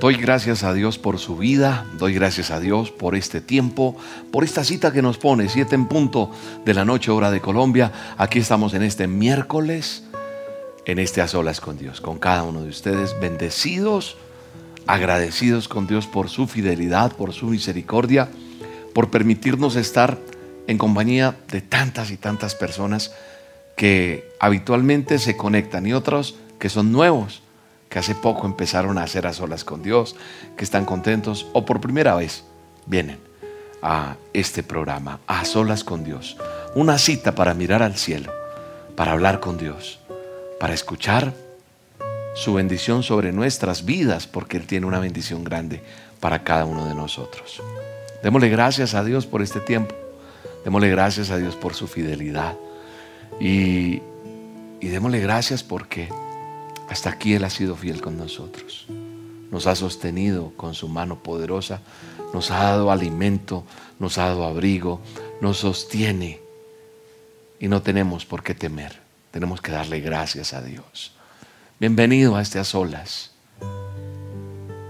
Doy gracias a Dios por su vida, doy gracias a Dios por este tiempo, por esta cita que nos pone, siete en punto de la noche hora de Colombia. Aquí estamos en este miércoles, en este a solas con Dios, con cada uno de ustedes, bendecidos, agradecidos con Dios por su fidelidad, por su misericordia, por permitirnos estar en compañía de tantas y tantas personas que habitualmente se conectan y otros que son nuevos que hace poco empezaron a hacer a solas con Dios, que están contentos o por primera vez vienen a este programa, a solas con Dios. Una cita para mirar al cielo, para hablar con Dios, para escuchar su bendición sobre nuestras vidas, porque Él tiene una bendición grande para cada uno de nosotros. Démosle gracias a Dios por este tiempo. Démosle gracias a Dios por su fidelidad. Y, y démosle gracias porque hasta aquí Él ha sido fiel con nosotros. Nos ha sostenido con su mano poderosa, nos ha dado alimento, nos ha dado abrigo, nos sostiene. Y no tenemos por qué temer. Tenemos que darle gracias a Dios. Bienvenido a este a solas.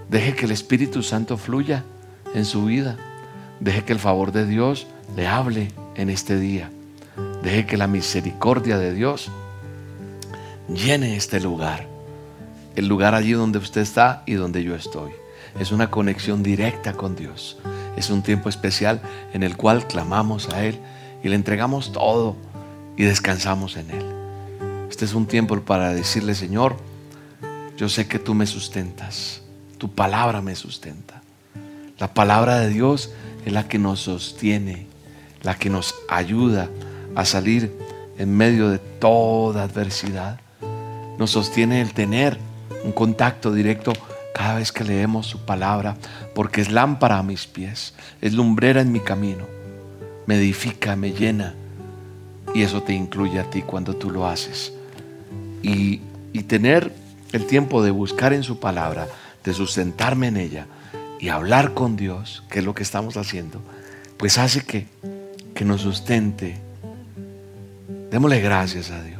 Deje que el Espíritu Santo fluya en su vida. Deje que el favor de Dios le hable en este día. Deje que la misericordia de Dios llene este lugar el lugar allí donde usted está y donde yo estoy. Es una conexión directa con Dios. Es un tiempo especial en el cual clamamos a Él y le entregamos todo y descansamos en Él. Este es un tiempo para decirle, Señor, yo sé que tú me sustentas, tu palabra me sustenta. La palabra de Dios es la que nos sostiene, la que nos ayuda a salir en medio de toda adversidad. Nos sostiene el tener un contacto directo cada vez que leemos su palabra, porque es lámpara a mis pies, es lumbrera en mi camino, me edifica, me llena, y eso te incluye a ti cuando tú lo haces. Y, y tener el tiempo de buscar en su palabra, de sustentarme en ella y hablar con Dios, que es lo que estamos haciendo, pues hace que, que nos sustente. Démosle gracias a Dios.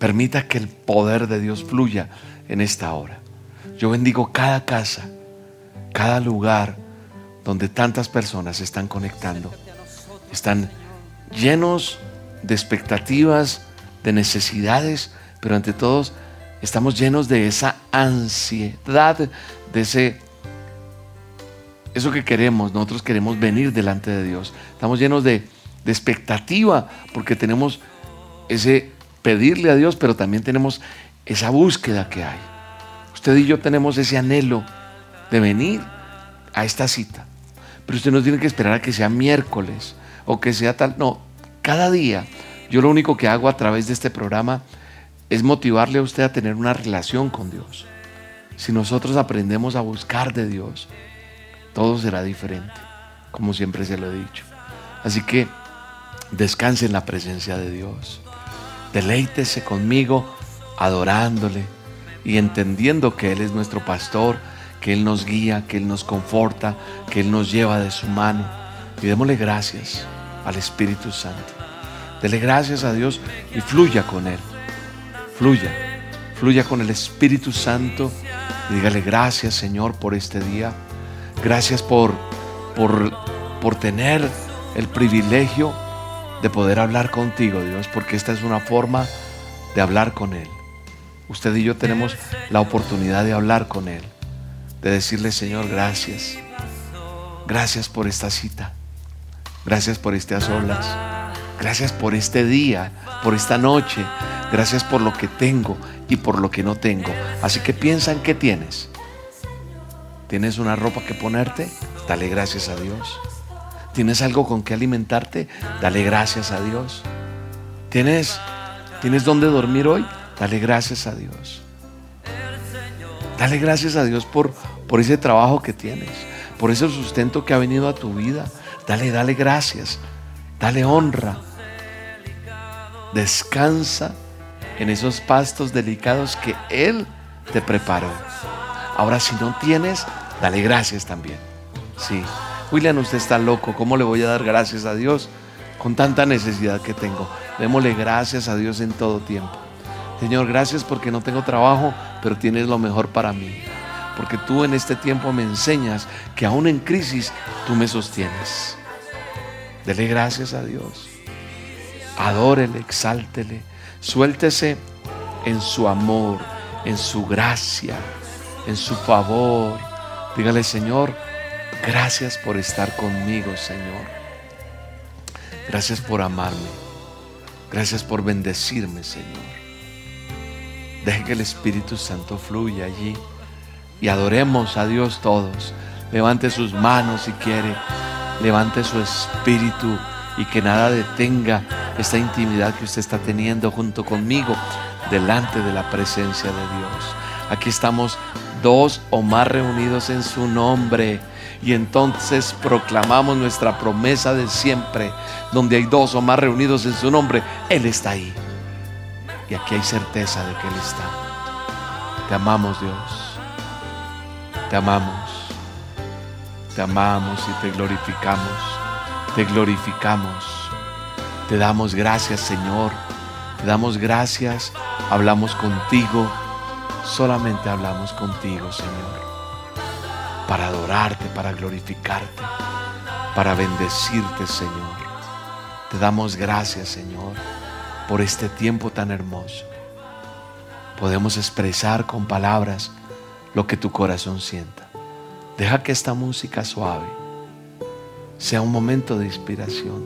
Permita que el poder de Dios fluya en esta hora. Yo bendigo cada casa, cada lugar donde tantas personas se están conectando. Están llenos de expectativas, de necesidades, pero ante todos estamos llenos de esa ansiedad, de ese eso que queremos. Nosotros queremos venir delante de Dios. Estamos llenos de, de expectativa porque tenemos ese pedirle a Dios, pero también tenemos esa búsqueda que hay. Usted y yo tenemos ese anhelo de venir a esta cita. Pero usted no tiene que esperar a que sea miércoles o que sea tal. No, cada día yo lo único que hago a través de este programa es motivarle a usted a tener una relación con Dios. Si nosotros aprendemos a buscar de Dios, todo será diferente, como siempre se lo he dicho. Así que descanse en la presencia de Dios. Deleítese conmigo adorándole y entendiendo que Él es nuestro pastor, que Él nos guía, que Él nos conforta, que Él nos lleva de su mano. Y démosle gracias al Espíritu Santo. Dele gracias a Dios y fluya con Él. Fluya, fluya con el Espíritu Santo dígale gracias Señor por este día. Gracias por, por, por tener el privilegio de poder hablar contigo, Dios, porque esta es una forma de hablar con Él. Usted y yo tenemos la oportunidad de hablar con Él, de decirle, Señor, gracias. Gracias por esta cita. Gracias por a solas. Gracias por este día, por esta noche. Gracias por lo que tengo y por lo que no tengo. Así que piensa en qué tienes. ¿Tienes una ropa que ponerte? Dale gracias a Dios. ¿Tienes algo con que alimentarte? Dale gracias a Dios. ¿Tienes, ¿Tienes dónde dormir hoy? Dale gracias a Dios. Dale gracias a Dios por, por ese trabajo que tienes, por ese sustento que ha venido a tu vida. Dale, dale gracias. Dale honra. Descansa en esos pastos delicados que Él te preparó. Ahora, si no tienes, dale gracias también. Sí. William, usted está loco, ¿cómo le voy a dar gracias a Dios con tanta necesidad que tengo? Démosle gracias a Dios en todo tiempo. Señor, gracias porque no tengo trabajo, pero tienes lo mejor para mí. porque tú en este tiempo me enseñas que aún en crisis tú me sostienes. Dele gracias a Dios. Adórele, exáltele, suéltese en su amor, en su gracia, en su favor. Dígale, Señor, gracias por estar conmigo, Señor. Gracias por amarme. Gracias por bendecirme, Señor. Deje que el Espíritu Santo fluya allí y adoremos a Dios todos. Levante sus manos si quiere. Levante su espíritu y que nada detenga esta intimidad que usted está teniendo junto conmigo delante de la presencia de Dios. Aquí estamos dos o más reunidos en su nombre. Y entonces proclamamos nuestra promesa de siempre. Donde hay dos o más reunidos en su nombre, Él está ahí. Y aquí hay certeza de que Él está. Te amamos Dios. Te amamos. Te amamos y te glorificamos. Te glorificamos. Te damos gracias Señor. Te damos gracias. Hablamos contigo. Solamente hablamos contigo Señor. Para adorarte, para glorificarte. Para bendecirte Señor. Te damos gracias Señor por este tiempo tan hermoso. Podemos expresar con palabras lo que tu corazón sienta. Deja que esta música suave sea un momento de inspiración.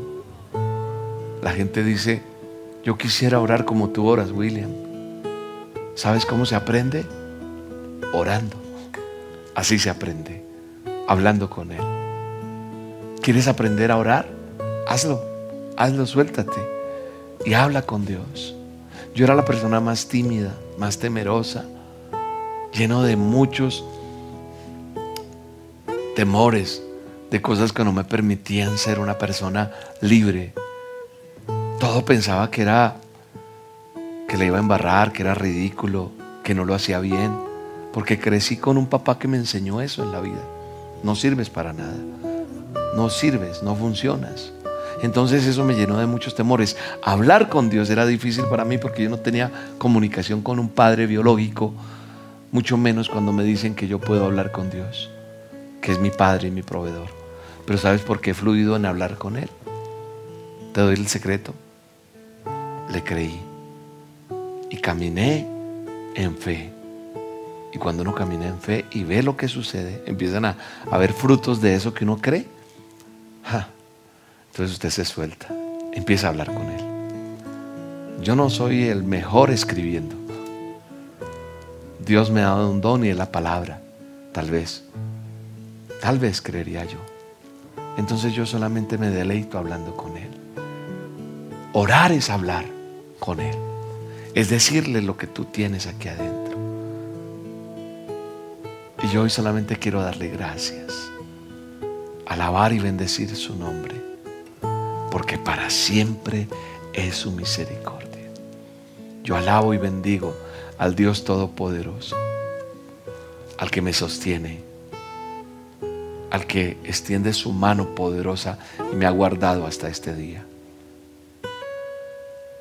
La gente dice, yo quisiera orar como tú oras, William. ¿Sabes cómo se aprende? Orando. Así se aprende, hablando con Él. ¿Quieres aprender a orar? Hazlo, hazlo, suéltate y habla con Dios. Yo era la persona más tímida, más temerosa, lleno de muchos temores, de cosas que no me permitían ser una persona libre. Todo pensaba que era que le iba a embarrar, que era ridículo, que no lo hacía bien, porque crecí con un papá que me enseñó eso en la vida. No sirves para nada. No sirves, no funcionas. Entonces eso me llenó de muchos temores. Hablar con Dios era difícil para mí porque yo no tenía comunicación con un padre biológico, mucho menos cuando me dicen que yo puedo hablar con Dios, que es mi padre y mi proveedor. Pero ¿sabes por qué he fluido en hablar con Él? Te doy el secreto. Le creí y caminé en fe. Y cuando uno camina en fe y ve lo que sucede, empiezan a, a ver frutos de eso que uno cree. Entonces usted se suelta, empieza a hablar con Él. Yo no soy el mejor escribiendo. Dios me ha dado un don y es la palabra, tal vez. Tal vez creería yo. Entonces yo solamente me deleito hablando con Él. Orar es hablar con Él. Es decirle lo que tú tienes aquí adentro. Yo hoy solamente quiero darle gracias. Alabar y bendecir su nombre porque para siempre es su misericordia. Yo alabo y bendigo al Dios Todopoderoso, al que me sostiene, al que extiende su mano poderosa y me ha guardado hasta este día.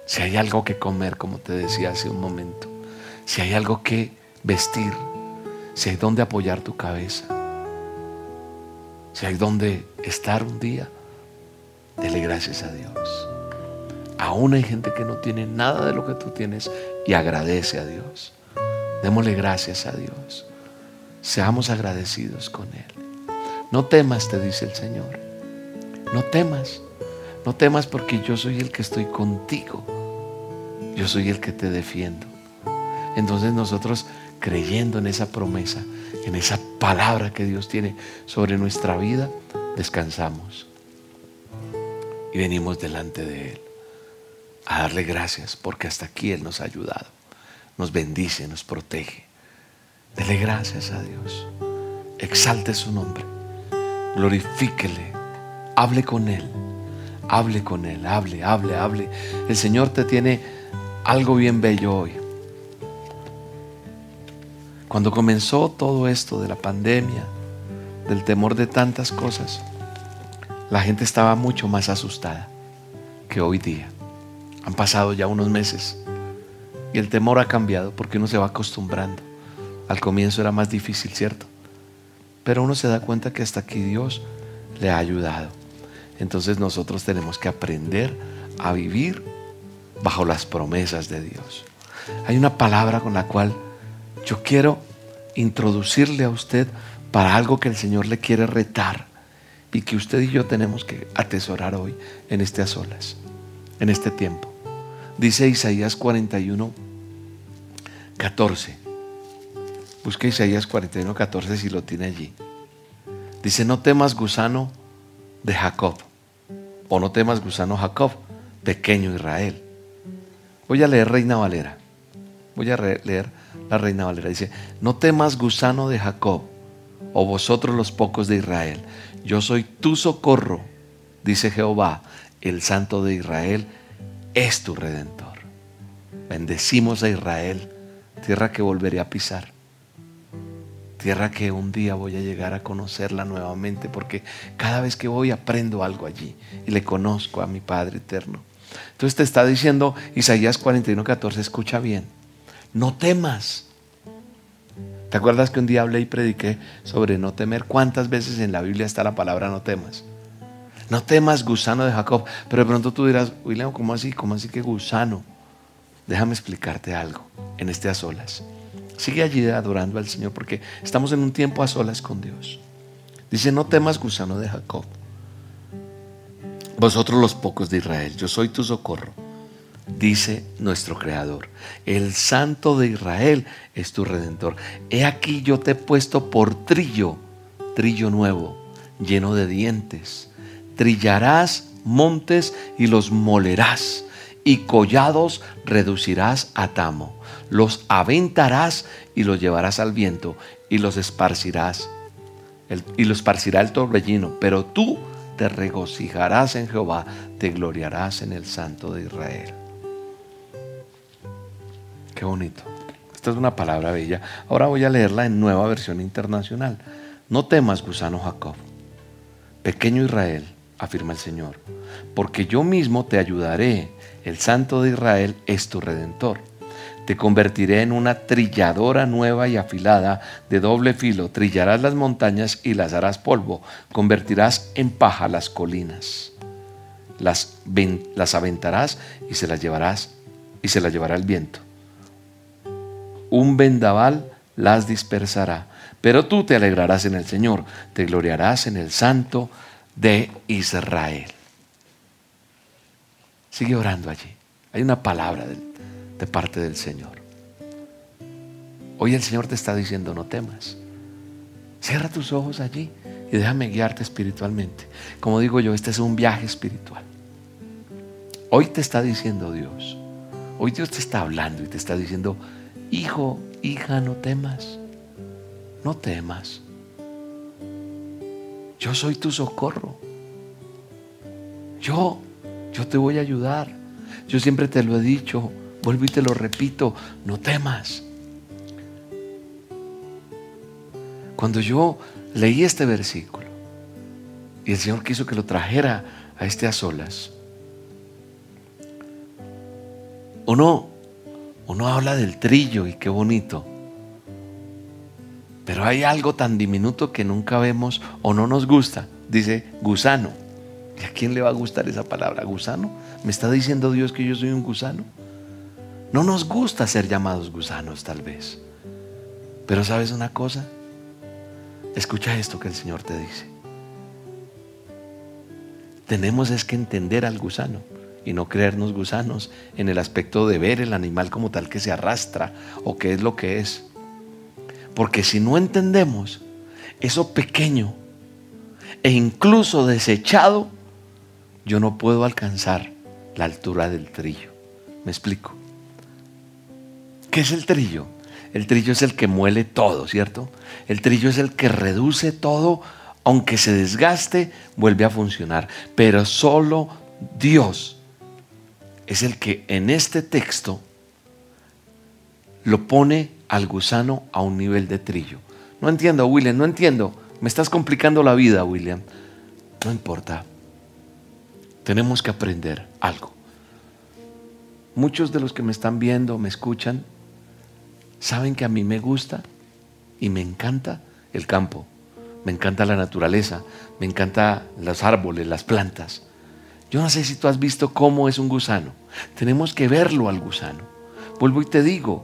Si hay algo que comer, como te decía hace un momento, si hay algo que vestir, si hay donde apoyar tu cabeza, si hay donde estar un día, Dele gracias a Dios. Aún hay gente que no tiene nada de lo que tú tienes y agradece a Dios. Démosle gracias a Dios. Seamos agradecidos con Él. No temas, te dice el Señor. No temas. No temas porque yo soy el que estoy contigo. Yo soy el que te defiendo. Entonces nosotros creyendo en esa promesa, en esa palabra que Dios tiene sobre nuestra vida, descansamos y venimos delante de Él a darle gracias porque hasta aquí Él nos ha ayudado, nos bendice, nos protege. Dele gracias a Dios, exalte su nombre, glorifíquele, hable con Él, hable con Él, hable, hable, hable. El Señor te tiene algo bien bello hoy. Cuando comenzó todo esto de la pandemia, del temor de tantas cosas, la gente estaba mucho más asustada que hoy día. Han pasado ya unos meses y el temor ha cambiado porque uno se va acostumbrando. Al comienzo era más difícil, ¿cierto? Pero uno se da cuenta que hasta aquí Dios le ha ayudado. Entonces nosotros tenemos que aprender a vivir bajo las promesas de Dios. Hay una palabra con la cual yo quiero introducirle a usted para algo que el Señor le quiere retar y que usted y yo tenemos que atesorar hoy en este a en este tiempo. Dice Isaías 41, 14. Busque Isaías 41, 14 si lo tiene allí. Dice, no temas gusano de Jacob, o no temas gusano Jacob, pequeño Israel. Voy a leer Reina Valera. Voy a leer la Reina Valera. Dice, no temas gusano de Jacob, o vosotros los pocos de Israel. Yo soy tu socorro, dice Jehová, el Santo de Israel, es tu redentor. Bendecimos a Israel, tierra que volveré a pisar. Tierra que un día voy a llegar a conocerla nuevamente porque cada vez que voy aprendo algo allí y le conozco a mi Padre eterno. Entonces te está diciendo Isaías 41, 14, escucha bien, no temas. ¿Te acuerdas que un día hablé y prediqué sobre no temer? ¿Cuántas veces en la Biblia está la palabra no temas? No temas, gusano de Jacob. Pero de pronto tú dirás, William, ¿cómo así? ¿Cómo así que gusano? Déjame explicarte algo en este a solas. Sigue allí adorando al Señor porque estamos en un tiempo a solas con Dios. Dice, no temas, gusano de Jacob vosotros los pocos de Israel, yo soy tu socorro, dice nuestro Creador. El Santo de Israel es tu Redentor. He aquí yo te he puesto por trillo, trillo nuevo, lleno de dientes. Trillarás montes y los molerás, y collados reducirás a tamo. Los aventarás y los llevarás al viento, y los esparcirás. y los esparcirá el torbellino, pero tú te regocijarás en Jehová, te gloriarás en el Santo de Israel. Qué bonito. Esta es una palabra bella. Ahora voy a leerla en nueva versión internacional. No temas, gusano Jacob. Pequeño Israel, afirma el Señor, porque yo mismo te ayudaré. El Santo de Israel es tu redentor. Te convertiré en una trilladora nueva y afilada de doble filo. Trillarás las montañas y las harás polvo. Convertirás en paja las colinas. Las, las aventarás y se las llevarás y se las llevará el viento. Un vendaval las dispersará. Pero tú te alegrarás en el Señor, te gloriarás en el Santo de Israel. Sigue orando allí. Hay una palabra de parte del Señor. Hoy el Señor te está diciendo, no temas. Cierra tus ojos allí y déjame guiarte espiritualmente. Como digo yo, este es un viaje espiritual. Hoy te está diciendo Dios. Hoy Dios te está hablando y te está diciendo, hijo, hija, no temas. No temas. Yo soy tu socorro. Yo, yo te voy a ayudar. Yo siempre te lo he dicho. Vuelvo y te lo repito, no temas. Cuando yo leí este versículo y el Señor quiso que lo trajera a este a solas, uno, uno habla del trillo y qué bonito. Pero hay algo tan diminuto que nunca vemos o no nos gusta. Dice gusano. ¿Y a quién le va a gustar esa palabra? ¿Gusano? ¿Me está diciendo Dios que yo soy un gusano? No nos gusta ser llamados gusanos tal vez. Pero sabes una cosa? Escucha esto que el Señor te dice. Tenemos es que entender al gusano y no creernos gusanos en el aspecto de ver el animal como tal que se arrastra o qué es lo que es. Porque si no entendemos eso pequeño e incluso desechado, yo no puedo alcanzar la altura del trillo. ¿Me explico? ¿Qué es el trillo? El trillo es el que muele todo, ¿cierto? El trillo es el que reduce todo, aunque se desgaste, vuelve a funcionar. Pero solo Dios es el que en este texto lo pone al gusano a un nivel de trillo. No entiendo, William, no entiendo. Me estás complicando la vida, William. No importa. Tenemos que aprender algo. Muchos de los que me están viendo, me escuchan, ¿Saben que a mí me gusta Y me encanta el campo, me encanta la naturaleza, me encanta los árboles, las plantas. Yo no sé si tú has visto cómo es un gusano. Tenemos que verlo al gusano. Vuelvo y te digo,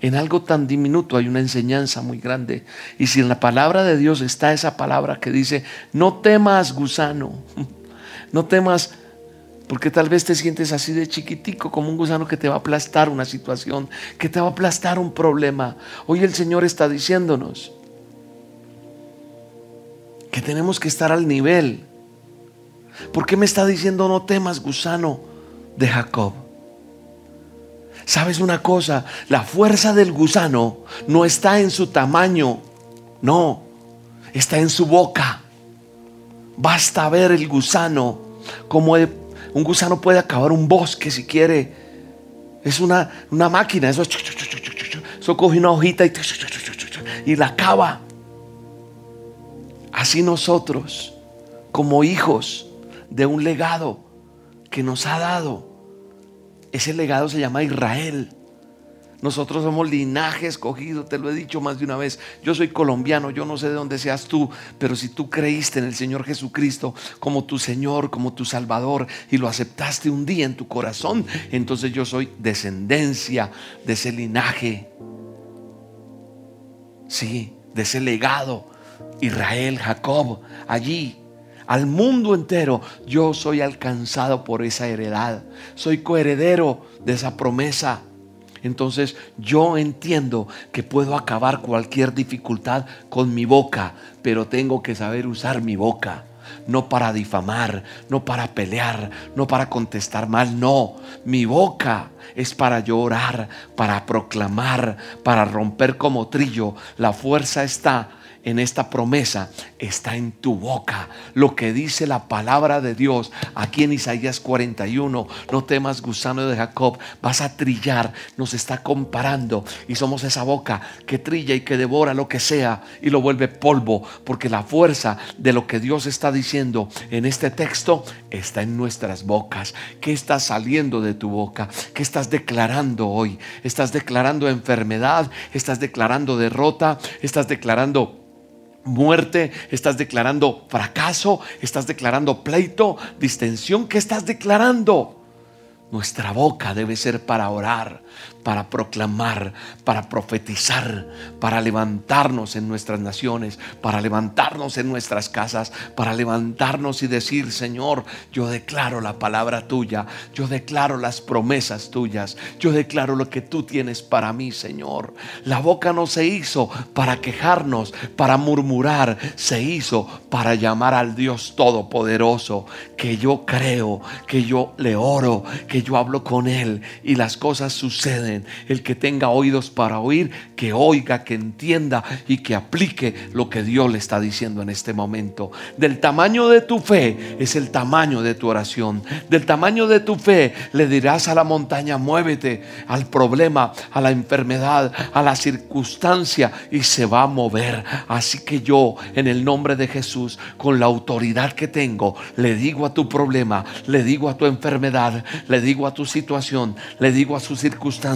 en algo tan diminuto hay una enseñanza muy grande. Y si en la palabra de Dios está esa palabra que dice, no temas gusano, no temas porque tal vez te sientes así de chiquitico, como un gusano que te va a aplastar una situación, que te va a aplastar un problema. Hoy el Señor está diciéndonos que tenemos que estar al nivel. ¿Por qué me está diciendo no temas, gusano de Jacob? ¿Sabes una cosa? La fuerza del gusano no está en su tamaño, no, está en su boca. Basta ver el gusano como un gusano puede acabar un bosque si quiere. Es una, una máquina. Eso, eso coge una hojita y, y la acaba. Así nosotros, como hijos de un legado que nos ha dado, ese legado se llama Israel. Nosotros somos linaje escogido, te lo he dicho más de una vez. Yo soy colombiano, yo no sé de dónde seas tú, pero si tú creíste en el Señor Jesucristo como tu Señor, como tu Salvador, y lo aceptaste un día en tu corazón, entonces yo soy descendencia de ese linaje. Sí, de ese legado. Israel, Jacob, allí al mundo entero, yo soy alcanzado por esa heredad. Soy coheredero de esa promesa. Entonces yo entiendo que puedo acabar cualquier dificultad con mi boca, pero tengo que saber usar mi boca. No para difamar, no para pelear, no para contestar mal, no. Mi boca es para llorar, para proclamar, para romper como trillo. La fuerza está en esta promesa está en tu boca. Lo que dice la palabra de Dios aquí en Isaías 41, no temas gusano de Jacob, vas a trillar, nos está comparando y somos esa boca que trilla y que devora lo que sea y lo vuelve polvo, porque la fuerza de lo que Dios está diciendo en este texto está en nuestras bocas. ¿Qué está saliendo de tu boca? ¿Qué estás declarando hoy? ¿Estás declarando enfermedad? ¿Estás declarando derrota? ¿Estás declarando muerte, estás declarando fracaso, estás declarando pleito, distensión, ¿qué estás declarando? Nuestra boca debe ser para orar, para proclamar, para profetizar, para levantarnos en nuestras naciones, para levantarnos en nuestras casas, para levantarnos y decir, Señor, yo declaro la palabra tuya, yo declaro las promesas tuyas, yo declaro lo que tú tienes para mí, Señor. La boca no se hizo para quejarnos, para murmurar, se hizo para llamar al Dios Todopoderoso, que yo creo, que yo le oro, que yo hablo con Él y las cosas suceden el que tenga oídos para oír, que oiga, que entienda y que aplique lo que Dios le está diciendo en este momento. Del tamaño de tu fe es el tamaño de tu oración. Del tamaño de tu fe le dirás a la montaña, muévete al problema, a la enfermedad, a la circunstancia y se va a mover. Así que yo, en el nombre de Jesús, con la autoridad que tengo, le digo a tu problema, le digo a tu enfermedad, le digo a tu situación, le digo a su circunstancia,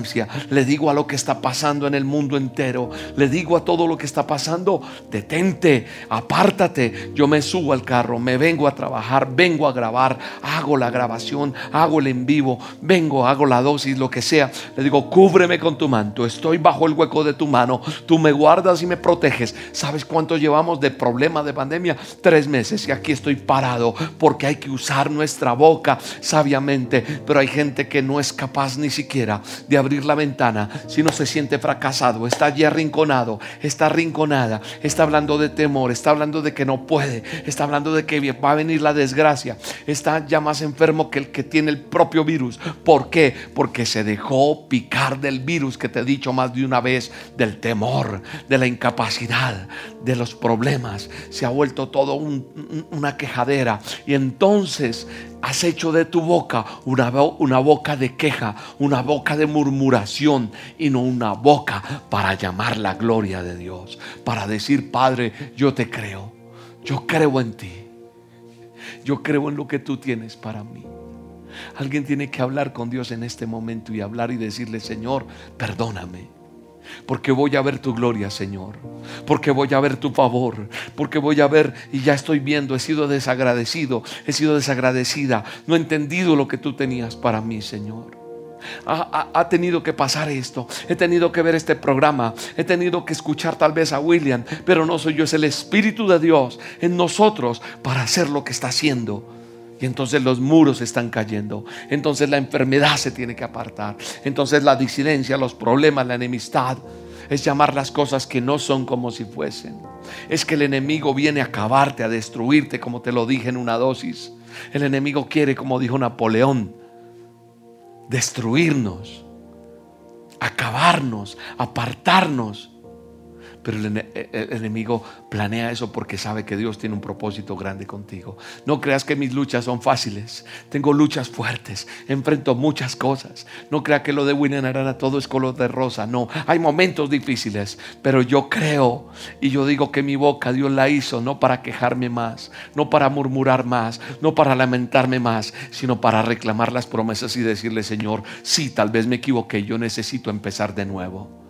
le digo a lo que está pasando en el mundo entero, le digo a todo lo que está pasando, detente, apártate, yo me subo al carro, me vengo a trabajar, vengo a grabar, hago la grabación, hago el en vivo, vengo, hago la dosis, lo que sea, le digo, cúbreme con tu manto, estoy bajo el hueco de tu mano, tú me guardas y me proteges. ¿Sabes cuánto llevamos de problema de pandemia? Tres meses y aquí estoy parado porque hay que usar nuestra boca sabiamente, pero hay gente que no es capaz ni siquiera de abrir la ventana si no se siente fracasado, está allí arrinconado, está arrinconada, está hablando de temor, está hablando de que no puede, está hablando de que va a venir la desgracia, está ya más enfermo que el que tiene el propio virus. ¿Por qué? Porque se dejó picar del virus que te he dicho más de una vez, del temor, de la incapacidad, de los problemas. Se ha vuelto todo una quejadera. Y entonces has hecho de tu boca una, una, boca de queja, una boca de murmuración y no una boca para llamar la gloria de Dios, para decir, Padre, yo te creo, yo creo en ti, yo creo en lo que tú tienes para mí. Alguien tiene que hablar con Dios en este momento y hablar y decirle, Señor, perdóname. Porque voy a ver tu gloria, Señor, porque voy a ver tu favor, porque voy a ver y ya estoy viendo, he sido desagradecido, he sido desagradecida, no he entendido lo que tú tenías para mí, Señor. Ha, tenido que pasar esto, he tenido que ver este programa, he tenido que escuchar tal vez a William, pero no soy yo, es el Espíritu de Dios en nosotros para hacer lo que está haciendo. Y entonces los muros están cayendo. Entonces la enfermedad se tiene que apartar. Entonces la disidencia, los problemas, la enemistad. Es llamar las cosas que no son como si fuesen. Es que el enemigo viene a acabarte, a destruirte, como te lo dije en una dosis. El enemigo quiere, como dijo Napoleón, destruirnos, acabarnos, apartarnos pero el, enemigo planea eso porque sabe que Dios tiene un propósito grande contigo. No creas que mis luchas son fáciles. Tengo luchas fuertes. Enfrento muchas cosas. No creas que lo de William Arana todo es color de rosa. No, hay momentos difíciles. Pero yo creo y yo digo que mi boca Dios la hizo no para quejarme más, no para murmurar más, no para lamentarme más, sino para reclamar las promesas y decirle, Señor, sí, tal vez me equivoqué. Yo necesito empezar de nuevo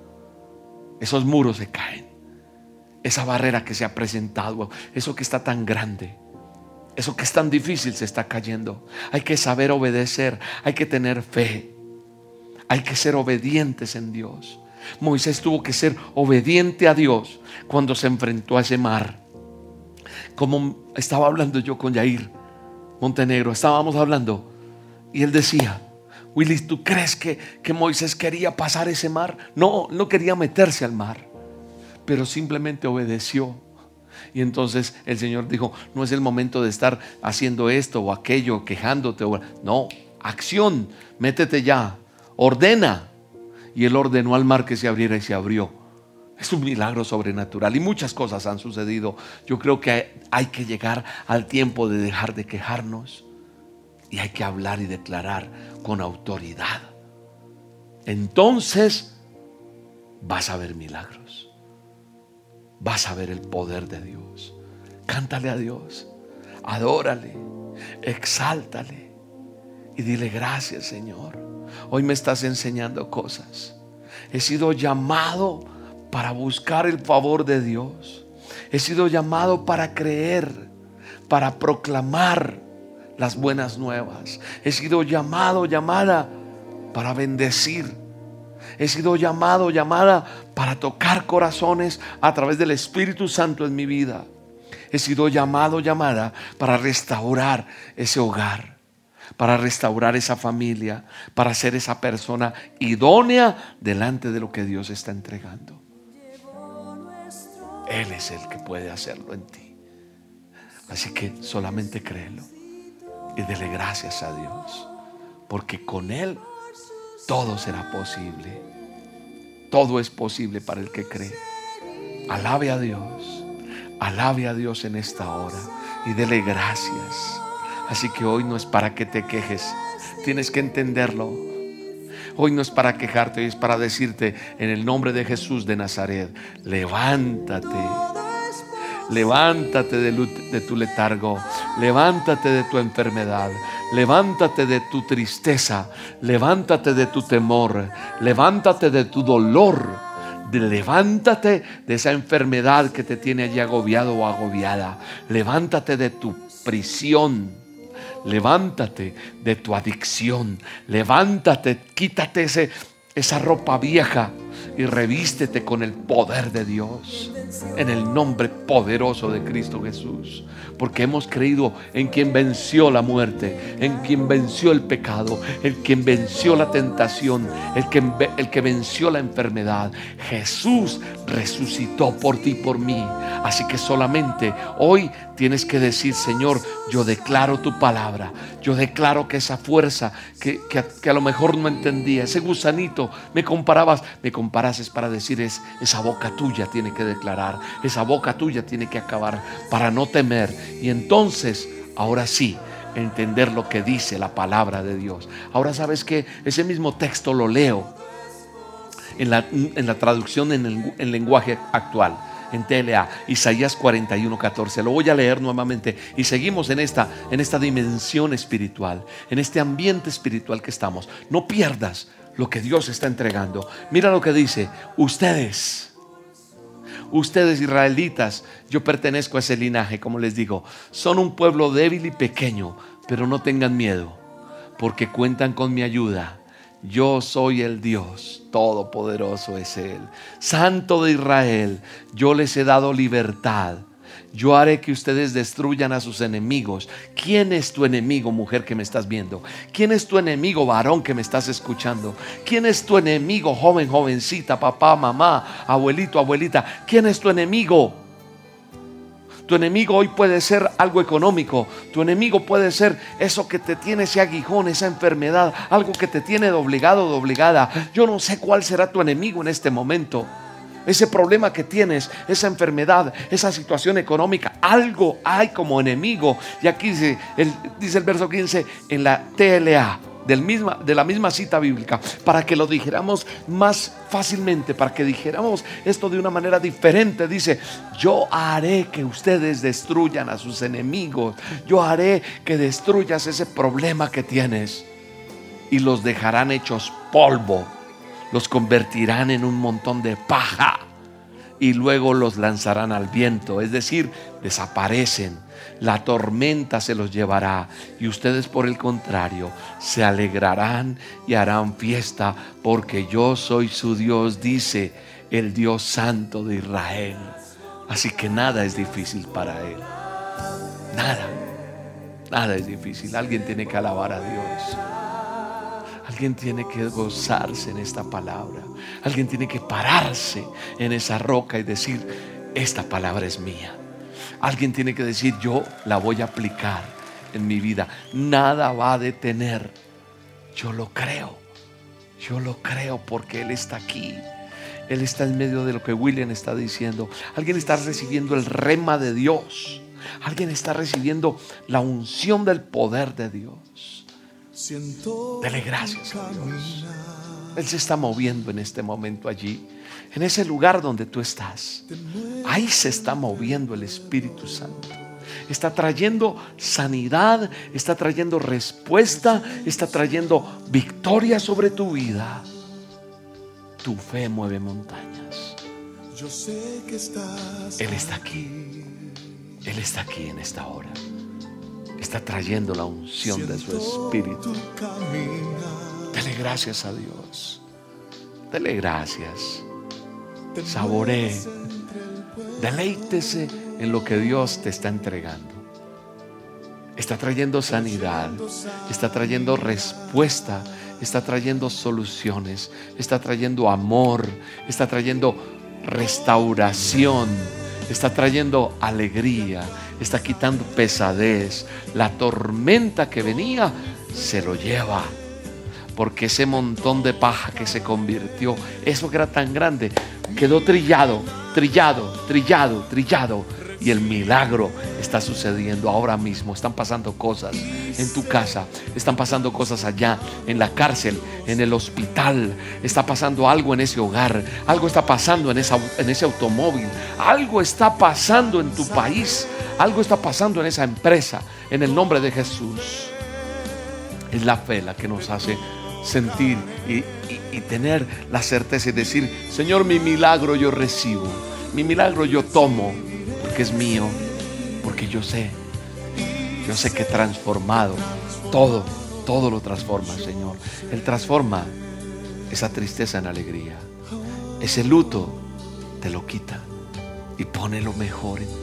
esos muros se caen. Esa barrera que se ha presentado, eso que está tan grande, eso que es tan difícil se está cayendo. Hay que saber obedecer, hay que tener fe, hay que ser obedientes en Dios. Moisés tuvo que ser obediente a Dios cuando se enfrentó a ese mar. Como estaba hablando yo con Yair Montenegro, estábamos hablando y él decía, Willis, ¿tú crees que, que Moisés quería pasar ese mar? No, no quería meterse al mar, pero simplemente obedeció. Y entonces el Señor dijo, no es el momento de estar haciendo esto o aquello, quejándote. No, acción, métete ya, ordena. Y él ordenó al mar que se abriera y se abrió. Es un milagro sobrenatural y muchas cosas han sucedido. Yo creo que hay que llegar al tiempo de dejar de quejarnos y hay que hablar y declarar con autoridad. Entonces vas a ver milagros. Vas a ver el poder de Dios. Cántale a Dios. Adórale. Exáltale. Y dile gracias Señor. Hoy me estás enseñando cosas. He sido llamado para buscar el favor de Dios. He sido llamado para creer, para proclamar las buenas nuevas. He sido llamado, llamada para bendecir. He sido llamado, llamada para tocar corazones a través del Espíritu Santo en mi vida. He sido llamado, llamada para restaurar ese hogar, para restaurar esa familia, para ser esa persona idónea delante de lo que Dios está entregando. Él es el que puede hacerlo en ti. Así que solamente créelo y dele gracias a Dios, porque con Él todo será posible. Todo es posible para el que cree. Alabe a Dios, alabe a Dios en esta hora y dele gracias. Así que hoy no es para que te quejes, tienes que entenderlo. Hoy no es para quejarte, hoy es para decirte en el nombre de Jesús de Nazaret, levántate Levántate de, tu letargo, levántate de tu enfermedad, levántate de tu tristeza, levántate de tu temor, levántate de tu dolor, levántate de esa enfermedad que te tiene allí agobiado o agobiada, levántate de tu prisión. Levántate de tu adicción, levántate, quítate ese, esa ropa vieja y revístete con el poder de Dios en el nombre poderoso de Cristo Jesús. Porque hemos creído en quien venció la muerte, en quien venció el pecado, en quien venció la tentación, el que, el que venció la enfermedad. Jesús resucitó por ti y por mí. Así que solamente hoy tienes que decir, Señor, yo declaro tu palabra. Yo declaro que esa fuerza que, que, a lo mejor no entendía, ese gusanito, me comparabas, me comparases para decir, es, esa boca tuya tiene que declarar esa boca tuya tiene que acabar para no temer. Y entonces, ahora sí, entender lo que dice la palabra de Dios. Ahora sabes que ese mismo texto lo leo en la, en la traducción en el lenguaje actual en TLA, Isaías 41, 14. Lo voy a leer nuevamente y seguimos en esta, en esta dimensión espiritual, en este ambiente espiritual que estamos. No pierdas lo que Dios está entregando. Mira lo que dice, ustedes, ustedes israelitas, yo pertenezco a ese linaje, como les digo, son un pueblo débil y pequeño, pero no tengan miedo, porque cuentan con mi ayuda. Yo soy el Dios, todopoderoso es Él, Santo de Israel, yo les he dado libertad yo haré que ustedes destruyan a sus enemigos. ¿Quién es tu enemigo, mujer que me estás viendo? ¿Quién es tu enemigo, varón que me estás escuchando? ¿Quién es tu enemigo, joven, jovencita, papá, mamá, abuelito, abuelita? ¿Quién es tu enemigo? Tu enemigo hoy puede ser algo económico. Tu enemigo puede ser eso que te tiene ese aguijón, esa enfermedad, algo que te tiene doblegado, doblegada. Yo no sé cuál será tu enemigo en este momento ese problema que tienes, esa enfermedad, esa situación económica, algo hay como enemigo. Y aquí dice el, dice el verso 15 en la TLA. Del misma, de la misma cita bíblica, para que lo dijéramos más fácilmente, para que dijéramos esto de una manera diferente. Dice, yo haré que ustedes destruyan a sus enemigos, yo haré que destruyas ese problema que tienes y los dejarán hechos polvo los convertirán en un montón de paja y luego los lanzarán al viento, es decir, desaparecen. La tormenta se los llevará y ustedes por el contrario se alegrarán y harán fiesta porque yo soy su Dios, dice el Dios santo de Israel. Así que nada es difícil para él. Nada. Nada es difícil. Alguien tiene que alabar a Dios. Alguien tiene que gozarse en esta palabra. Alguien tiene que pararse en esa roca y decir, esta palabra es mía. Alguien tiene que decir, yo la voy a aplicar en mi vida. Nada va a detener. Yo lo creo. Yo lo creo porque Él está aquí. Él está en medio de lo que William está diciendo. Alguien está recibiendo el rema de Dios. Alguien está recibiendo la unción del poder de Dios. Dele gracias a Dios. Él se está moviendo en este momento allí, en ese lugar donde tú estás. Ahí se está moviendo el Espíritu Santo. Está trayendo sanidad, está trayendo respuesta, está trayendo victoria sobre tu vida. Tu fe mueve montañas. Él está aquí. Él está aquí en esta hora está trayendo la unción de su espíritu. Dele gracias a Dios. Dele gracias. Saboree. Deleítese en lo que Dios te está entregando. Está trayendo sanidad. Está trayendo respuesta. Está trayendo soluciones. Está trayendo amor. Está trayendo restauración. Está trayendo alegría está quitando pesadez. La tormenta que venía se lo lleva. Porque ese montón de paja que se convirtió, eso que era tan grande, quedó trillado, trillado, trillado, trillado y el milagro está sucediendo ahora mismo. Están pasando cosas en tu casa, están pasando cosas allá, en la cárcel, en el hospital. Está pasando algo en ese hogar, algo está pasando en, esa, en ese automóvil, algo está pasando en tu país, algo está pasando en esa empresa, en el nombre de Jesús. Es la fe la que nos hace sentir y, tener la certeza y decir, Señor, mi milagro yo recibo, mi milagro yo tomo, porque es mío, porque yo sé, yo sé que he transformado todo, todo lo transforma, Señor. Él transforma esa tristeza en alegría, ese luto te lo quita y pone lo mejor en ti,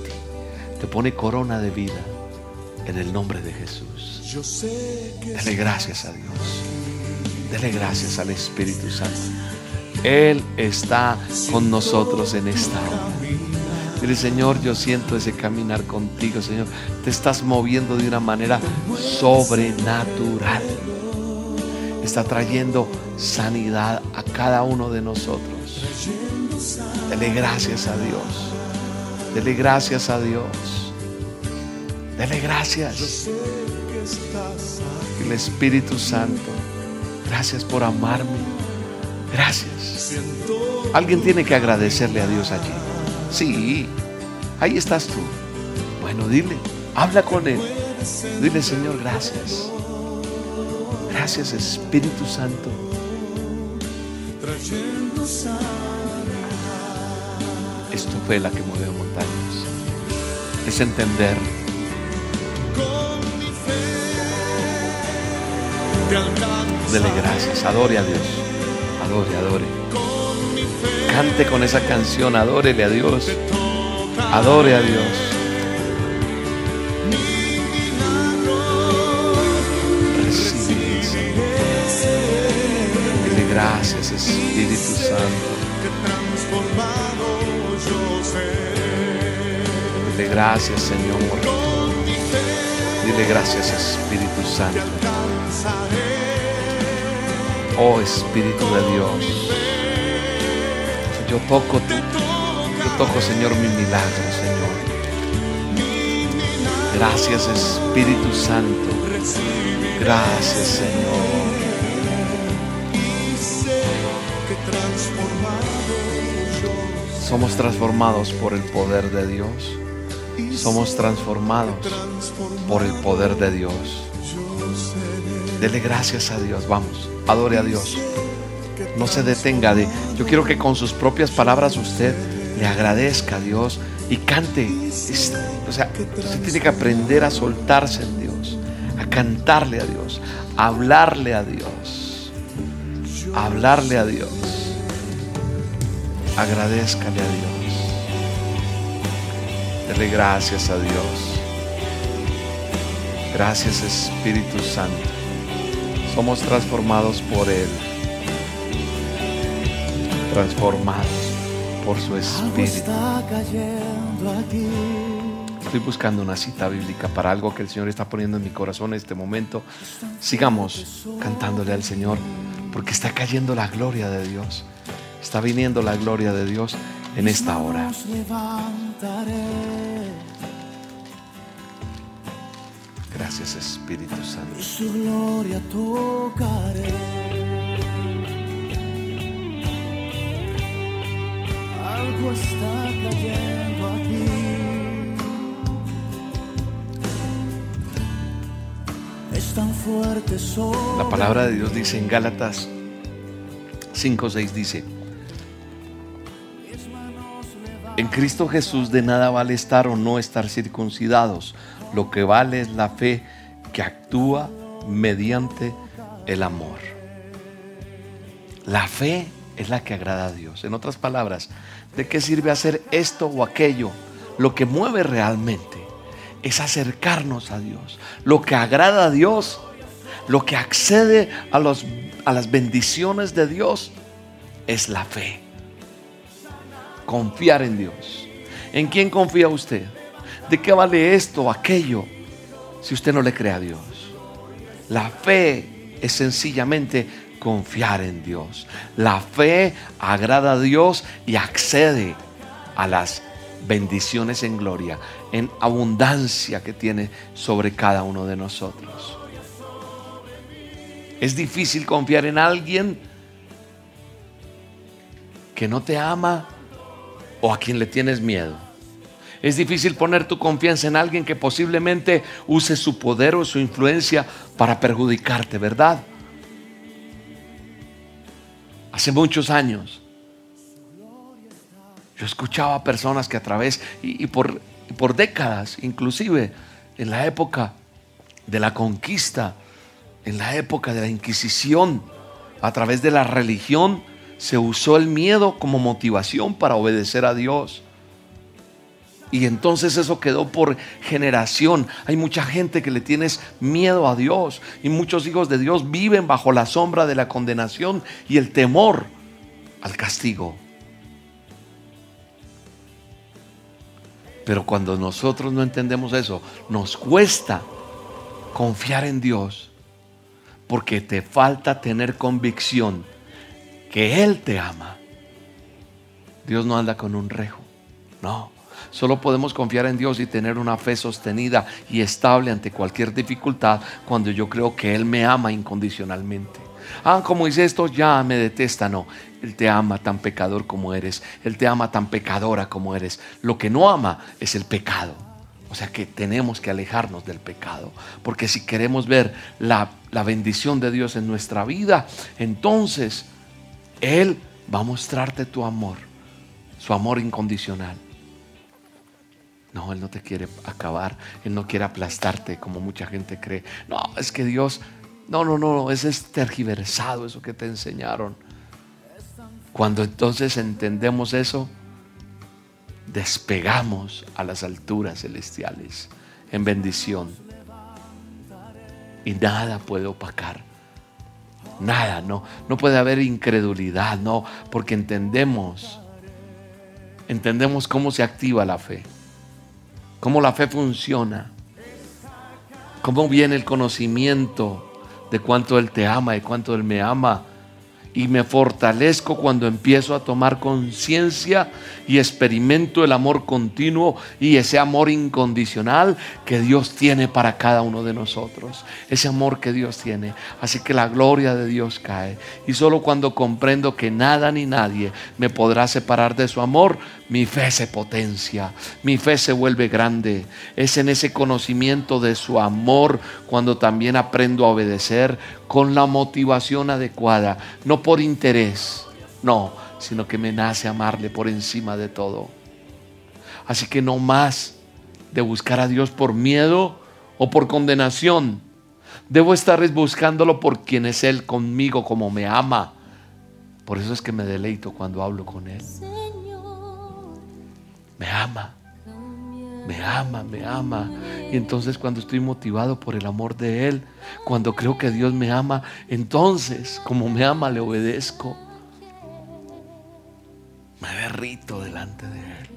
te pone corona de vida en el nombre de Jesús. Dele gracias a Dios, dele gracias al Espíritu Santo. Él está con nosotros en esta hora. Dile, Señor, yo siento ese caminar contigo, Señor. Te estás moviendo de una manera sobrenatural. Está trayendo sanidad a cada uno de nosotros. Dele gracias a Dios. Dele gracias a Dios. Dele gracias. El Espíritu Santo, gracias por amarme. Gracias. Alguien tiene que agradecerle a Dios allí. Sí, ahí estás tú. Bueno, dile, habla con Él. Dile, Señor, gracias. Gracias Espíritu Santo. Es tu fe la que mueve montañas. Es entender. Dele gracias, adore a Dios. Adore, adore. Cante con esa canción, adórele a Dios. Adore a Dios. Recibe. Dile gracias, Espíritu Santo. Gracias, Señor. Dile gracias, Espíritu Santo. Oh Espíritu de Dios. Yo toco tu, yo toco, Señor, mi milagro, Señor. Gracias, Espíritu Santo. Gracias, Señor. Somos transformados por el poder de Dios. Somos transformados por el poder de Dios. Dele gracias a Dios. Vamos, adore a Dios. No se detenga de. Yo quiero que con sus propias palabras usted le agradezca a Dios y cante. o sea, usted tiene que aprender a soltarse en Dios, a cantarle a Dios, a hablarle a Dios, hablarle a Dios. Agradezcale a Dios. Dele gracias a Dios. Gracias Espíritu Santo. Somos transformados por Él. Transformados por su Espíritu. Estoy buscando una cita bíblica para algo que el Señor está poniendo en mi corazón en este momento. Sigamos cantándole al Señor porque está cayendo la gloria de Dios. Está viniendo la gloria de Dios en esta hora. Gracias Espíritu Santo. Su gloria tocaré. Algo está cayendo aquí. Es tan fuerte sobre La palabra de Dios dice en Gálatas 5:6 dice, en Cristo Jesús de nada vale estar o no estar circuncidados, lo que vale es la fe que actúa mediante el amor. La fe es la que agrada a Dios. En otras palabras, ¿de qué sirve hacer esto o aquello? Lo que mueve realmente es acercarnos a Dios. Lo que agrada a Dios, lo que accede a, los, a las bendiciones de Dios, es la fe. Confiar en Dios. ¿En quién confía usted? ¿De qué vale esto aquello si usted no le cree a Dios? La fe es sencillamente confiar en Dios. La fe agrada a Dios y accede a las bendiciones en gloria, en abundancia que tiene sobre cada uno de nosotros. Es difícil confiar en alguien que no te ama o a quien le tienes miedo. Es difícil poner tu confianza en alguien que posiblemente use su poder o su influencia para perjudicarte, ¿verdad? Hace muchos años yo escuchaba a personas que a través y, por, y por décadas, inclusive en la época de la conquista, en la época de la Inquisición, a través de la religión, se usó el miedo como motivación para obedecer a Dios. Y entonces eso quedó por generación. Hay mucha gente que le tienes miedo a Dios. Y muchos hijos de Dios viven bajo la sombra de la condenación y el temor al castigo. Pero cuando nosotros no entendemos eso, nos cuesta confiar en Dios. Porque te falta tener convicción que Él te ama. Dios no anda con un rejo. No. Solo podemos confiar en Dios y tener una fe sostenida y estable ante cualquier dificultad cuando yo creo que Él me ama incondicionalmente. Ah, como dice esto, ya me detesta. No, Él te ama tan pecador como eres. Él te ama tan pecadora como eres. Lo que no ama es el pecado. O sea que tenemos que alejarnos del pecado. Porque si queremos ver la, la bendición de Dios en nuestra vida, entonces Él va a mostrarte tu amor, su amor incondicional. No, Él no te quiere acabar, Él no quiere aplastarte como mucha gente cree. No, es que Dios, no, no, no, ese es tergiversado eso que te enseñaron. Cuando entonces entendemos eso, despegamos a las alturas celestiales en bendición. Y nada puede opacar. Nada, no, no puede haber incredulidad, no, porque entendemos, entendemos cómo se activa la fe cómo la fe funciona, cómo viene el conocimiento de cuánto Él te ama y cuánto Él me ama y me fortalezco cuando empiezo a tomar conciencia y experimento el amor continuo y ese amor incondicional que Dios tiene para cada uno de nosotros. Ese amor que Dios tiene. Así que la gloria de Dios cae. Y solo cuando comprendo que nada ni nadie me podrá separar de su amor, mi fe se potencia, mi fe se vuelve grande. Es en ese conocimiento de su amor cuando también aprendo a obedecer con la motivación adecuada, no por interés, no, sino que me nace amarle por encima de todo. Así que no más de buscar a Dios por miedo o por condenación. Debo estar buscándolo por quien es Él conmigo, como me ama. Por eso es que me deleito cuando hablo con Él. Me ama me ama, me ama. Y entonces cuando estoy motivado por el amor de Él, cuando creo que Dios me ama, entonces como me ama le obedezco. Me derrito delante de Él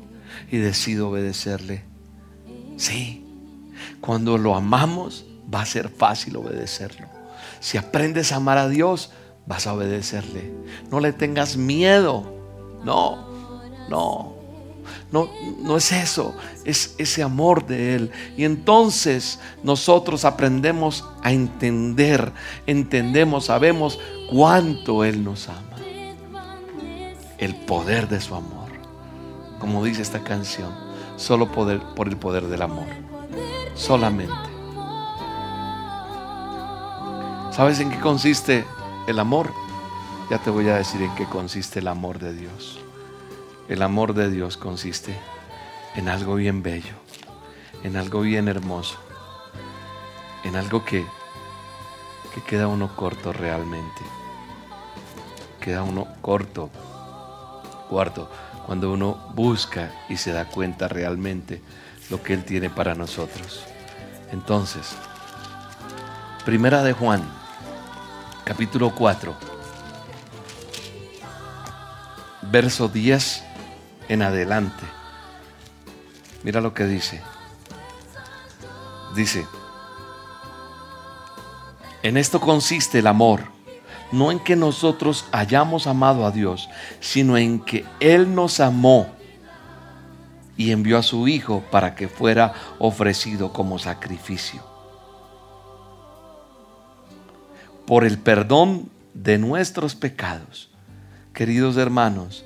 y decido obedecerle. Sí, cuando lo amamos va a ser fácil obedecerlo. Si aprendes a amar a Dios, vas a obedecerle. No le tengas miedo. No, no. No, no es eso, es ese amor de Él. Y entonces nosotros aprendemos a entender, entendemos, sabemos cuánto Él nos ama. El poder de su amor. Como dice esta canción, solo poder, por el poder del amor. Solamente. ¿Sabes en qué consiste el amor? Ya te voy a decir en qué consiste el amor de Dios. El amor de Dios consiste en algo bien bello, en algo bien hermoso, en algo que, que queda uno corto realmente. Queda uno corto. Cuarto, cuando uno busca y se da cuenta realmente lo que Él tiene para nosotros. Entonces, Primera de Juan, capítulo 4, verso 10 en adelante. Mira lo que dice. Dice, en esto consiste el amor, no en que nosotros hayamos amado a Dios, sino en que Él nos amó y envió a su Hijo para que fuera ofrecido como sacrificio. Por el perdón de nuestros pecados. Queridos hermanos,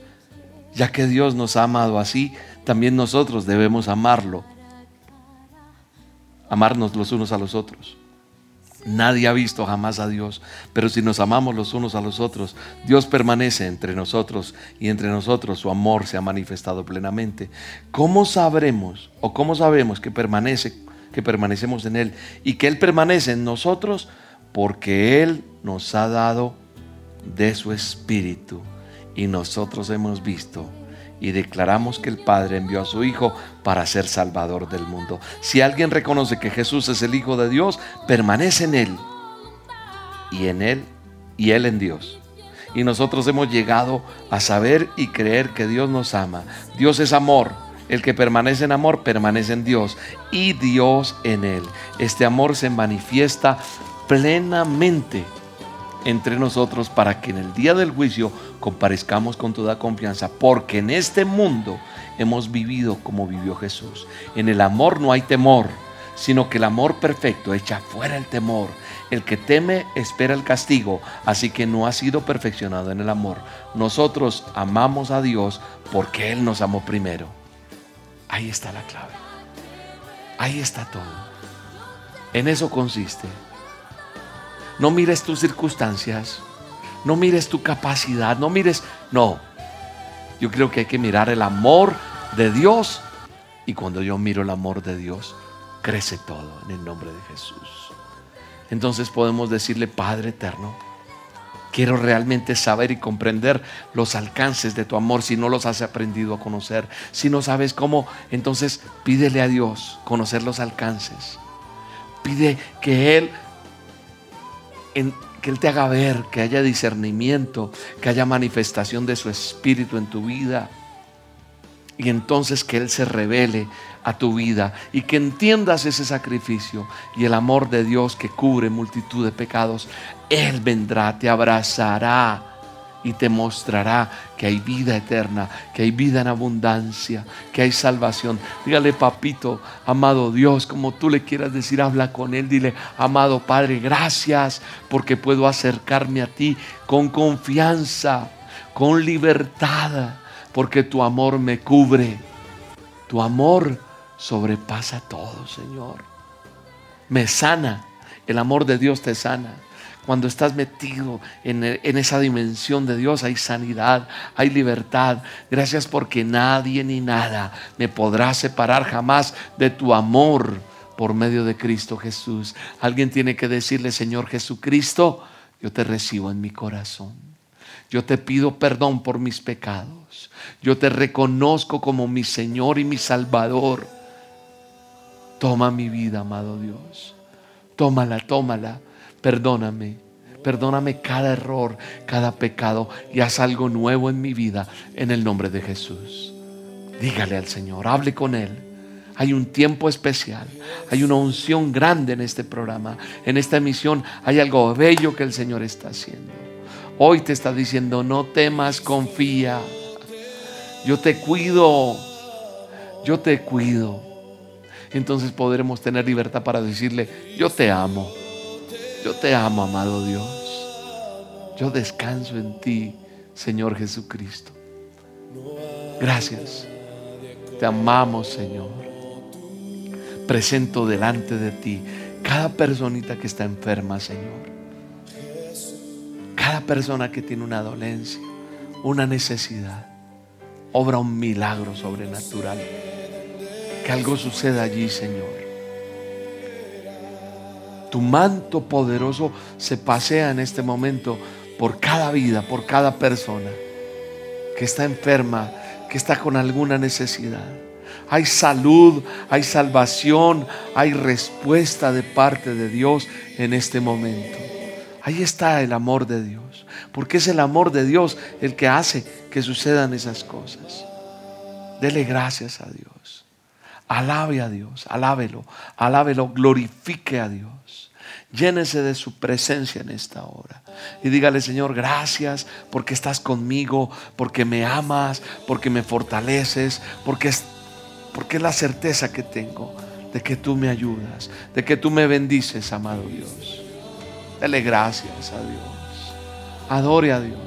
ya que Dios nos ha amado así, también nosotros debemos amarlo. Amarnos los unos a los otros. Nadie ha visto jamás a Dios, pero si nos amamos los unos a los otros, Dios permanece entre nosotros y entre nosotros su amor se ha manifestado plenamente. ¿Cómo sabremos o cómo sabemos que permanece, que permanecemos en él y que él permanece en nosotros? Porque él nos ha dado de su espíritu y nosotros hemos visto y declaramos que el Padre envió a su Hijo para ser Salvador del mundo. Si alguien reconoce que Jesús es el Hijo de Dios, permanece en Él y en Él y Él en Dios. Y nosotros hemos llegado a saber y creer que Dios nos ama. Dios es amor. El que permanece en amor permanece en Dios y Dios en Él. Este amor se manifiesta plenamente entre nosotros para que en el día del juicio comparezcamos con toda confianza, porque en este mundo hemos vivido como vivió Jesús. En el amor no hay temor, sino que el amor perfecto echa fuera el temor. El que teme espera el castigo, así que no ha sido perfeccionado en el amor. Nosotros amamos a Dios porque Él nos amó primero. Ahí está la clave. Ahí está todo. En eso consiste. No mires tus circunstancias. No mires tu capacidad, no mires, no. Yo creo que hay que mirar el amor de Dios y cuando yo miro el amor de Dios, crece todo en el nombre de Jesús. Entonces podemos decirle, Padre eterno, quiero realmente saber y comprender los alcances de tu amor si no los has aprendido a conocer. Si no sabes cómo, entonces pídele a Dios conocer los alcances. Pide que Él, que Él te haga ver, que haya discernimiento, que haya manifestación de su espíritu en tu vida. Y entonces que Él se revele a tu vida y que entiendas ese sacrificio y el amor de Dios que cubre multitud de pecados. Él vendrá, te abrazará y te mostrará que hay vida eterna, que hay vida en abundancia, que hay salvación. Dígale, papito, amado Dios, como tú le quieras decir, habla con Él. Dile, amado Padre, gracias porque puedo acercarme a ti con confianza, con libertad, porque tu amor me cubre. Tu amor sobrepasa todo, Señor. Me sana. El amor de Dios te sana. Cuando estás metido en, en, esa dimensión de Dios hay sanidad, hay libertad. Gracias porque nadie ni nada me podrá separar jamás de tu amor por medio de Cristo Jesús. Alguien tiene que decirle, Señor Jesucristo, yo te recibo en mi corazón. Yo te pido perdón por mis pecados. Yo te reconozco como mi Señor y mi Salvador. Toma mi vida, amado Dios. Tómala, tómala. Perdóname. Perdóname cada error, cada pecado y haz algo nuevo en mi vida en el nombre de Jesús. Dígale al Señor, hable con Él. Hay un tiempo especial, hay una unción grande en este programa, en esta emisión. Hay algo bello que el Señor está haciendo. Hoy te está diciendo, no temas, confía. Yo te cuido, yo te cuido. Entonces podremos tener libertad para decirle, yo te amo. Yo te amo, amado Dios. Yo descanso en ti, Señor Jesucristo. Gracias. Te amamos, Señor. Presento delante de ti cada personita que está enferma, Señor. Cada persona que tiene una dolencia, una necesidad. Obra un milagro sobrenatural. Que algo suceda allí, Señor tu manto poderoso se pasea en este momento por cada vida, por cada persona que está enferma, que está con alguna necesidad. Hay salud, hay salvación, hay respuesta de parte de Dios en este momento. Ahí está el amor de Dios, porque es el amor de Dios el que hace que sucedan esas cosas. Dele gracias a Dios. Alabe a Dios, alábelo, alábelo, glorifique a Dios. Llénese de su presencia en esta hora. Y dígale, Señor, gracias porque estás conmigo, porque me amas, porque me fortaleces, porque es, porque es la certeza que tengo de que tú me ayudas, de que tú me bendices, amado Dios. Dele gracias a Dios. Adore a Dios.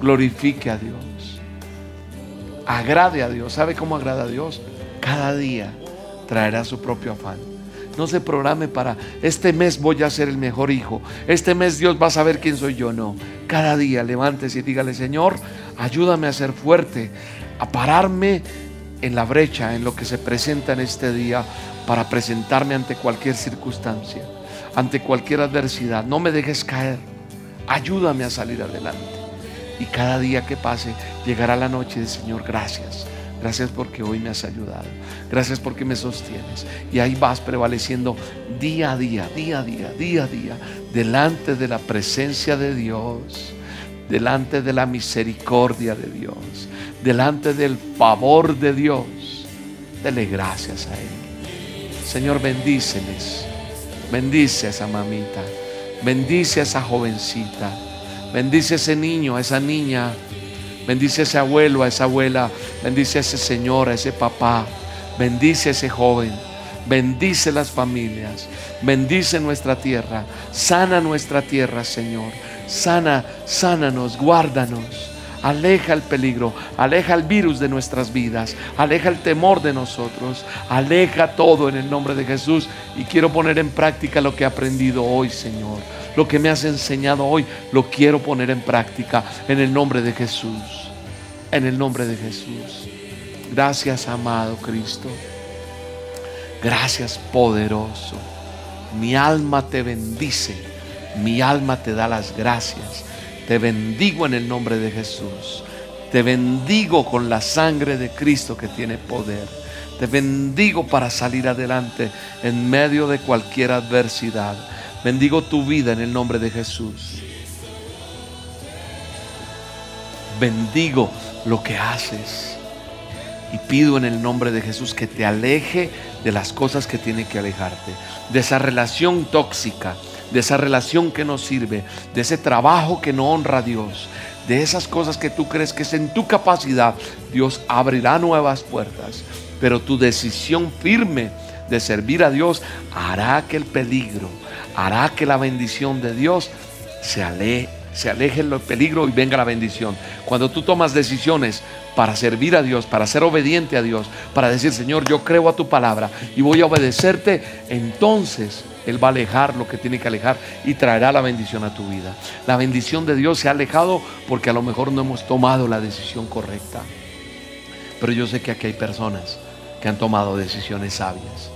Glorifique a Dios. Agrade a Dios. ¿Sabe cómo agrada a Dios? Cada día traerá su propio afán. No se programe para este mes voy a ser el mejor hijo. Este mes Dios va a saber quién soy yo. No. Cada día levántese y dígale, Señor, ayúdame a ser fuerte, a pararme en la brecha, en lo que se presenta en este día, para presentarme ante cualquier circunstancia, ante cualquier adversidad. No me dejes caer. Ayúdame a salir adelante. Y cada día que pase, llegará la noche de Señor, gracias. Gracias porque hoy me has ayudado. Gracias porque me sostienes. Y ahí vas prevaleciendo día a día, día a día, día a día, delante de la presencia de Dios, delante de la misericordia de Dios, delante del favor de Dios. Dele gracias a Él. Señor, bendíceles. Bendice a esa mamita. Bendice a esa jovencita. Bendice a ese niño, a esa niña Bendice a ese abuelo, a esa abuela. Bendice a ese señor, a ese papá. Bendice a ese joven. Bendice las familias. Bendice nuestra tierra. Sana nuestra tierra, Señor. Sana, sánanos, guárdanos. aleja el peligro, aleja el virus de nuestras vidas, aleja el temor de nosotros, aleja todo en el nombre de Jesús. Y quiero poner en práctica lo que he aprendido hoy, Señor. Lo que me has enseñado hoy, lo quiero poner en práctica en el nombre de Jesús. En el nombre de Jesús. Gracias, amado Cristo. Gracias, poderoso. Mi alma te bendice. Mi alma te da las gracias. Te bendigo en el nombre de Jesús. Te bendigo con la sangre de Cristo que tiene poder. Te bendigo para salir adelante en medio de cualquier adversidad. Bendigo tu vida en el nombre de Jesús. Bendigo lo que haces. Y pido en el nombre de Jesús que te aleje de las cosas que tiene que alejarte. De esa relación tóxica, de esa relación que no sirve, de ese trabajo que no honra a Dios, de esas cosas que tú crees que es en tu capacidad. Dios abrirá nuevas puertas. Pero tu decisión firme de servir a Dios hará que el peligro, hará que la bendición de Dios se aleje, se aleje el peligro y venga la bendición. Cuando tú tomas decisiones para servir a Dios, para ser obediente a Dios, para decir, Señor, yo creo a tu palabra y voy a obedecerte, entonces Él va a alejar lo que tiene que alejar y traerá la bendición a tu vida. La bendición de Dios se ha alejado porque a lo mejor no hemos tomado la decisión correcta. Pero yo sé que aquí hay personas que han tomado decisiones sabias.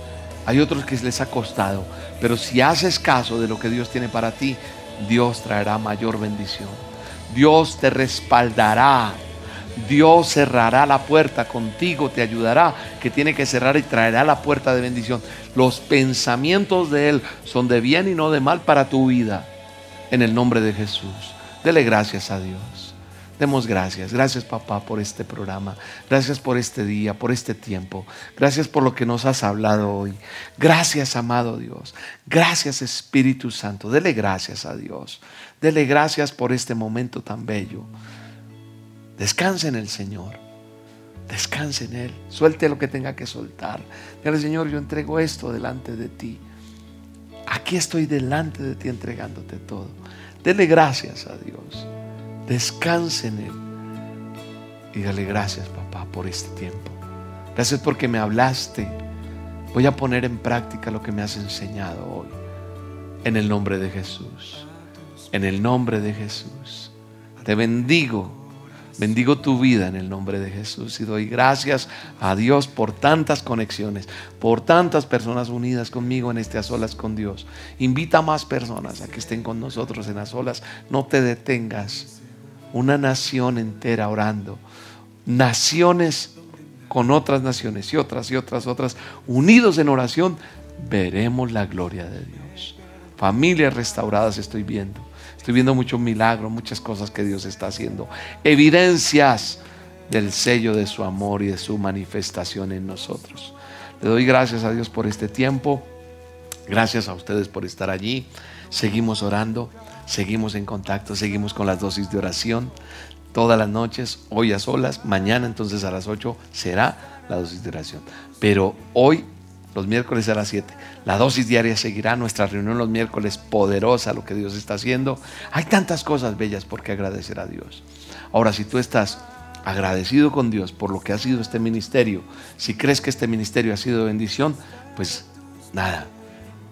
Hay otros que les ha costado, pero si haces caso de lo que Dios tiene para ti, Dios traerá mayor bendición. Dios te respaldará. Dios cerrará la puerta contigo, te ayudará, que tiene que cerrar y traerá la puerta de bendición. Los pensamientos de Él son de bien y no de mal para tu vida. En el nombre de Jesús. Dele gracias a Dios. Demos gracias. Gracias papá por este programa. Gracias por este día, por este tiempo. Gracias por lo que nos has hablado hoy. Gracias amado Dios. Gracias Espíritu Santo. Dele gracias a Dios. Dele gracias por este momento tan bello. Descanse en el Señor. Descanse en Él. Suelte lo que tenga que soltar. Dile Señor, yo entrego esto delante de ti. Aquí estoy delante de ti entregándote todo. Dele gracias a Dios. Descanse en Él. Y dale gracias, papá, por este tiempo. Gracias porque me hablaste. Voy a poner en práctica lo que me has enseñado hoy. En el nombre de Jesús. En el nombre de Jesús. Te bendigo. Bendigo tu vida en el nombre de Jesús y doy gracias a Dios por tantas conexiones, por tantas personas unidas conmigo en este a solas con Dios. Invita a más personas a que estén con nosotros en a solas. No te detengas una nación entera orando, naciones con otras naciones y otras y otras, otras, unidos en oración, veremos la gloria de Dios. Familias restauradas estoy viendo. Estoy viendo muchos milagros, muchas cosas que Dios está haciendo. Evidencias del sello de su amor y de su manifestación en nosotros. Le doy gracias a Dios por este tiempo. Gracias a ustedes por estar allí. Seguimos orando. Seguimos en contacto, seguimos con las dosis de oración todas las noches, hoy a solas, mañana entonces a las 8 será la dosis de oración. Pero hoy, los miércoles a las 7, la dosis diaria seguirá, nuestra reunión los miércoles poderosa, lo que Dios está haciendo. Hay tantas cosas bellas por qué agradecer a Dios. Ahora, si tú estás agradecido con Dios por lo que ha sido este ministerio, si crees que este ministerio ha sido bendición, pues nada,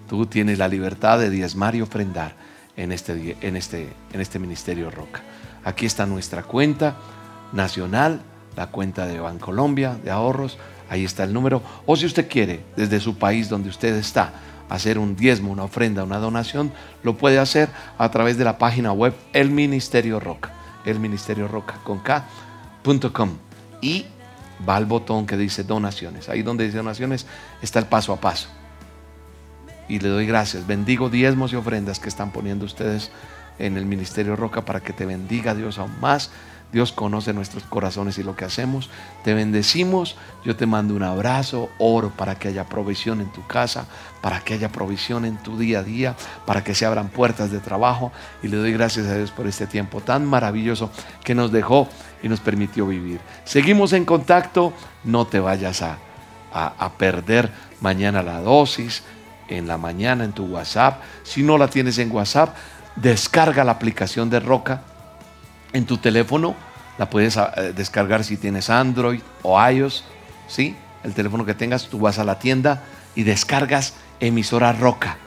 tú tienes la libertad de diezmar y ofrendar en este, en este, en este ministerio Roca. Aquí está nuestra cuenta nacional, la cuenta de Bancolombia, de ahorros, ahí está el número. O si usted quiere, desde su país donde usted está, hacer un diezmo, una ofrenda, una donación, lo puede hacer a través de la página web El Ministerio Roca, el Ministerio Roca con K.com. Y va al botón que dice donaciones. Ahí donde dice donaciones está el paso a paso y le doy gracias. Bendigo diezmos y ofrendas que están poniendo ustedes en el Ministerio Roca para que te bendiga Dios aún más. Dios conoce nuestros corazones y lo que hacemos. Te bendecimos. Yo te mando un abrazo. Oro para que haya provisión en tu casa, para que haya provisión en tu día a día, para que se abran puertas de trabajo. Y le doy gracias a Dios por este tiempo tan maravilloso que nos dejó y nos permitió vivir. Seguimos en contacto. No te vayas a, a perder mañana la dosis en la mañana en tu WhatsApp. Si no la tienes en WhatsApp, descarga la aplicación de Roca en tu teléfono, La puedes eh, descargar si tienes Android o iOS, ¿sí? El teléfono que tengas, tú vas a la tienda y descargas emisora Roca.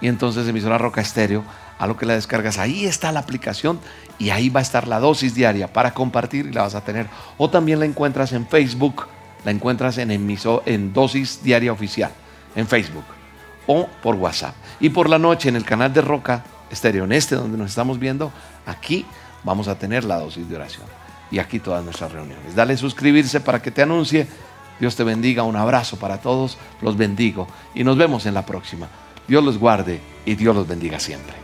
Y entonces emisora Roca Estéreo, a lo que la descargas, ahí está la aplicación y ahí va a estar la dosis diaria para compartir y la vas a tener. O también la encuentras en Facebook, la encuentras en, en dosis diaria oficial, en Facebook o por WhatsApp. Y por la noche en el canal de Roca Estéreo, en este donde nos estamos viendo, aquí vamos a tener la dosis de oración. Y aquí todas nuestras reuniones. Dale suscribirse para que te anuncie. Dios te bendiga. Un abrazo para todos. Los bendigo. Y nos vemos en la próxima. Dios los guarde y Dios los bendiga siempre.